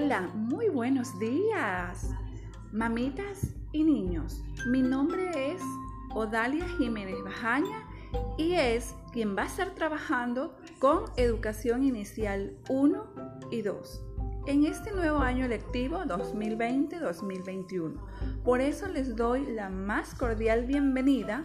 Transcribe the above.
Hola, muy buenos días, mamitas y niños. Mi nombre es Odalia Jiménez Bajaña y es quien va a estar trabajando con Educación Inicial 1 y 2 en este nuevo año lectivo 2020-2021. Por eso les doy la más cordial bienvenida